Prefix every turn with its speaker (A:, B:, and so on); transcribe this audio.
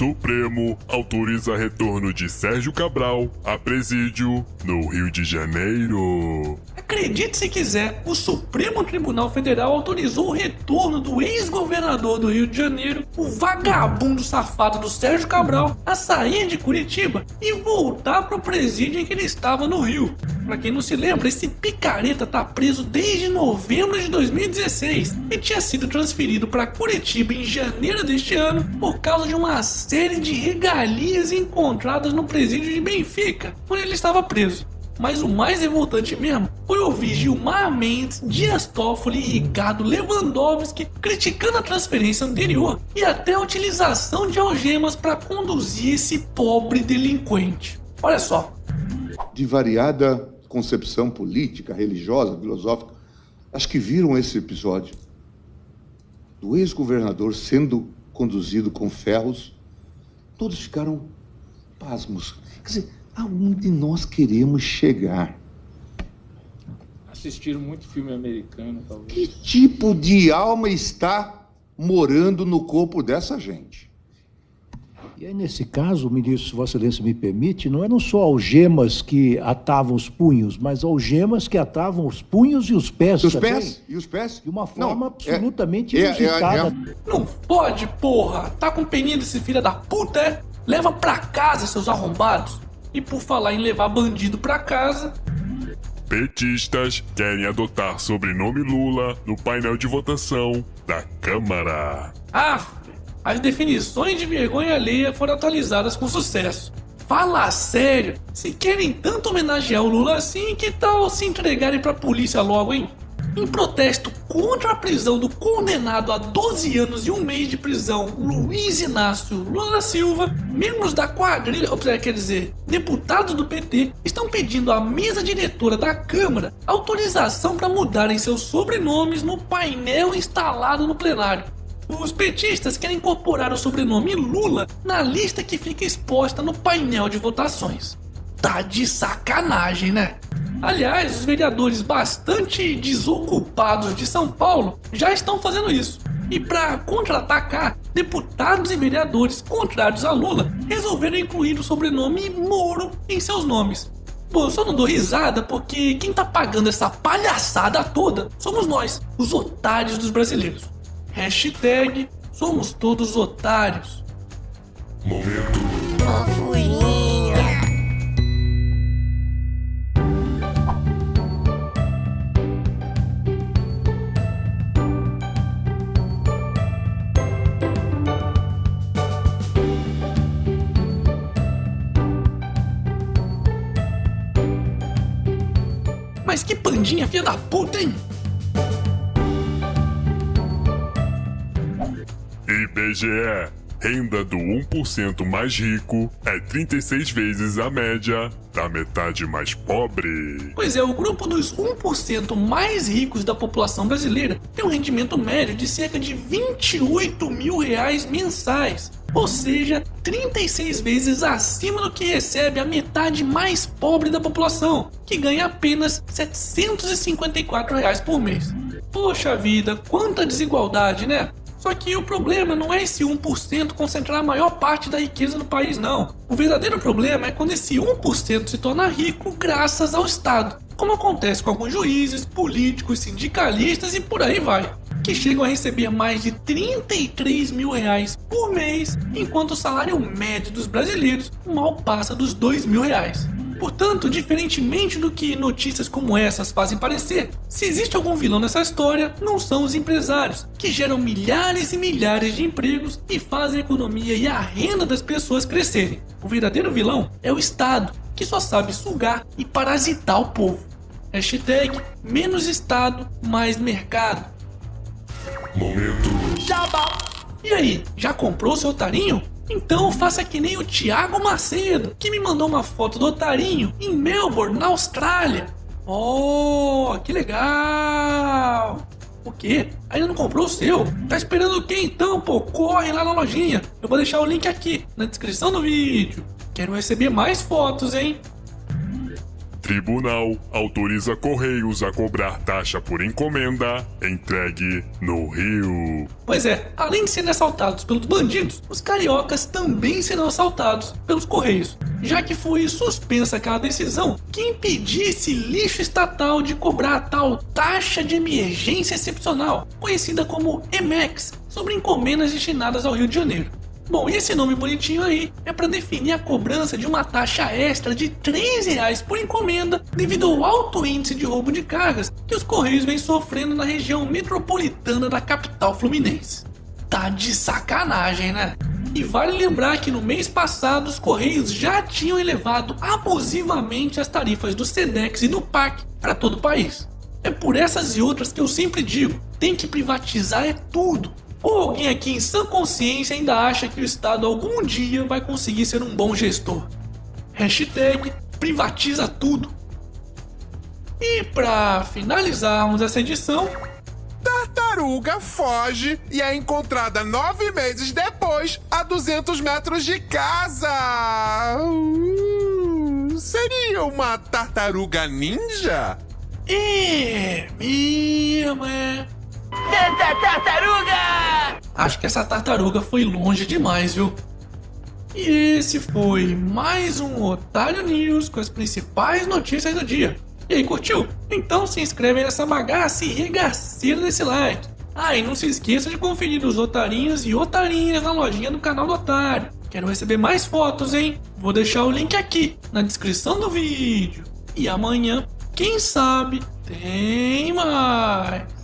A: Supremo autoriza retorno de Sérgio Cabral a presídio no Rio de Janeiro.
B: Acredite se quiser, o Supremo Tribunal Federal autorizou o retorno do ex-governador do Rio de Janeiro, o vagabundo safado do Sérgio Cabral, a sair de Curitiba e voltar para o presídio em que ele estava no Rio. Para quem não se lembra, esse picareta tá preso desde novembro de 2016 e tinha sido transferido para Curitiba em janeiro deste ano por causa de uma série de regalias encontradas no presídio de Benfica, onde ele estava preso. Mas o mais revoltante mesmo foi ouvir Gilmar Mendes, Dias Toffoli e Ricardo Lewandowski criticando a transferência anterior e até a utilização de algemas para conduzir esse pobre delinquente. Olha só.
C: De variada concepção política, religiosa, filosófica, acho que viram esse episódio do ex-governador sendo conduzido com ferros, todos ficaram pasmos. Quer dizer, aonde nós queremos chegar?
D: Assistiram muito filme americano, talvez.
C: Que tipo de alma está morando no corpo dessa gente?
E: E aí, nesse caso, ministro, se Vossa Excelência me permite, não eram só algemas que atavam os punhos, mas algemas que atavam os punhos e os pés.
C: Os
E: também,
C: pés? E os pés?
E: De uma forma
C: Não, é-
E: absolutamente
C: é- é-
E: inusitada.
C: é-
B: Não pode, porra! Tá com peninha desse filho da puta, é? Leva pra casa, seus arrombados! E por falar em levar bandido pra casa,
A: Petistas querem adotar sobrenome Lula no painel de votação da Câmara.
B: ah, as definições de vergonha alheia foram atualizadas com sucesso. Fala sério, se querem tanto homenagear o Lula assim, que tal se entregarem pra polícia logo, hein? Em protesto contra a prisão do condenado a 12 anos e um mês de prisão Luiz Inácio Lula Silva, membros da quadrilha, ou quer dizer, deputados do PT, estão pedindo à mesa diretora da Câmara autorização para mudarem seus sobrenomes no painel instalado no plenário. Os petistas querem incorporar o sobrenome Lula na lista que fica exposta no painel de votações. Tá de sacanagem, né? Aliás, os vereadores bastante desocupados de São Paulo já estão fazendo isso. E para contra-atacar, deputados e vereadores contrários a Lula resolveram incluir o sobrenome Moro em seus nomes. Pô, eu só não dou risada porque quem tá pagando essa palhaçada toda somos nós, os otários dos brasileiros. Hashtag somos todos otários.
A: Momento
B: Mas que pandinha filha da puta, hein?
A: IBGE. Renda do 1% mais rico é 36 vezes a média da metade mais pobre.
B: Pois é, o grupo dos 1% mais ricos da população brasileira tem um rendimento médio de cerca de 28 mil reais mensais. Ou seja, 36 vezes acima do que recebe a metade mais pobre da população, que ganha apenas 754 reais por mês. Poxa vida, quanta desigualdade, né? Só que o problema não é esse 1% concentrar a maior parte da riqueza no país, não. O verdadeiro problema é quando esse 1% se torna rico graças ao Estado, como acontece com alguns juízes, políticos, sindicalistas e por aí vai, que chegam a receber mais de 33 mil reais por mês, enquanto o salário médio dos brasileiros mal passa dos 2 mil reais. Portanto, diferentemente do que notícias como essas fazem parecer, se existe algum vilão nessa história, não são os empresários, que geram milhares e milhares de empregos e fazem a economia e a renda das pessoas crescerem. O verdadeiro vilão é o Estado, que só sabe sugar e parasitar o povo. Hashtag menos Estado, mais mercado.
A: Momento
B: E aí, já comprou seu otarinho? Então faça que nem o Thiago Macedo, que me mandou uma foto do otarinho em Melbourne, na Austrália. Oh, que legal! O quê? Ainda não comprou o seu? Tá esperando o quê então, pô? Corre lá na lojinha. Eu vou deixar o link aqui na descrição do vídeo. Quero receber mais fotos, hein?
A: Tribunal autoriza Correios a cobrar taxa por encomenda entregue no Rio.
B: Pois é, além de serem assaltados pelos bandidos, os cariocas também serão assaltados pelos Correios, já que foi suspensa aquela decisão que impedisse lixo estatal de cobrar a tal taxa de emergência excepcional, conhecida como EMEX, sobre encomendas destinadas ao Rio de Janeiro. Bom, esse nome bonitinho aí é para definir a cobrança de uma taxa extra de R$ reais por encomenda devido ao alto índice de roubo de cargas que os Correios vêm sofrendo na região metropolitana da capital fluminense. Tá de sacanagem, né? E vale lembrar que no mês passado os Correios já tinham elevado abusivamente as tarifas do SEDEX e do PAC para todo o país. É por essas e outras que eu sempre digo: tem que privatizar é tudo. Ou alguém aqui em sã consciência ainda acha que o Estado algum dia vai conseguir ser um bom gestor? Hashtag privatiza tudo. E para finalizarmos essa edição,
F: Tartaruga foge e é encontrada nove meses depois a 200 metros de casa. Uh, seria uma tartaruga ninja?
B: é mesmo, é.
G: Santa Tartaruga!
B: Acho que essa tartaruga foi longe demais, viu? E esse foi mais um Otário News com as principais notícias do dia. E aí, curtiu? Então se inscreve nessa bagaça e regaceira desse like. Ah, e não se esqueça de conferir os otarinhos e otarinhas na lojinha do canal do Otário. Quero receber mais fotos, hein? Vou deixar o link aqui na descrição do vídeo. E amanhã, quem sabe, tem mais.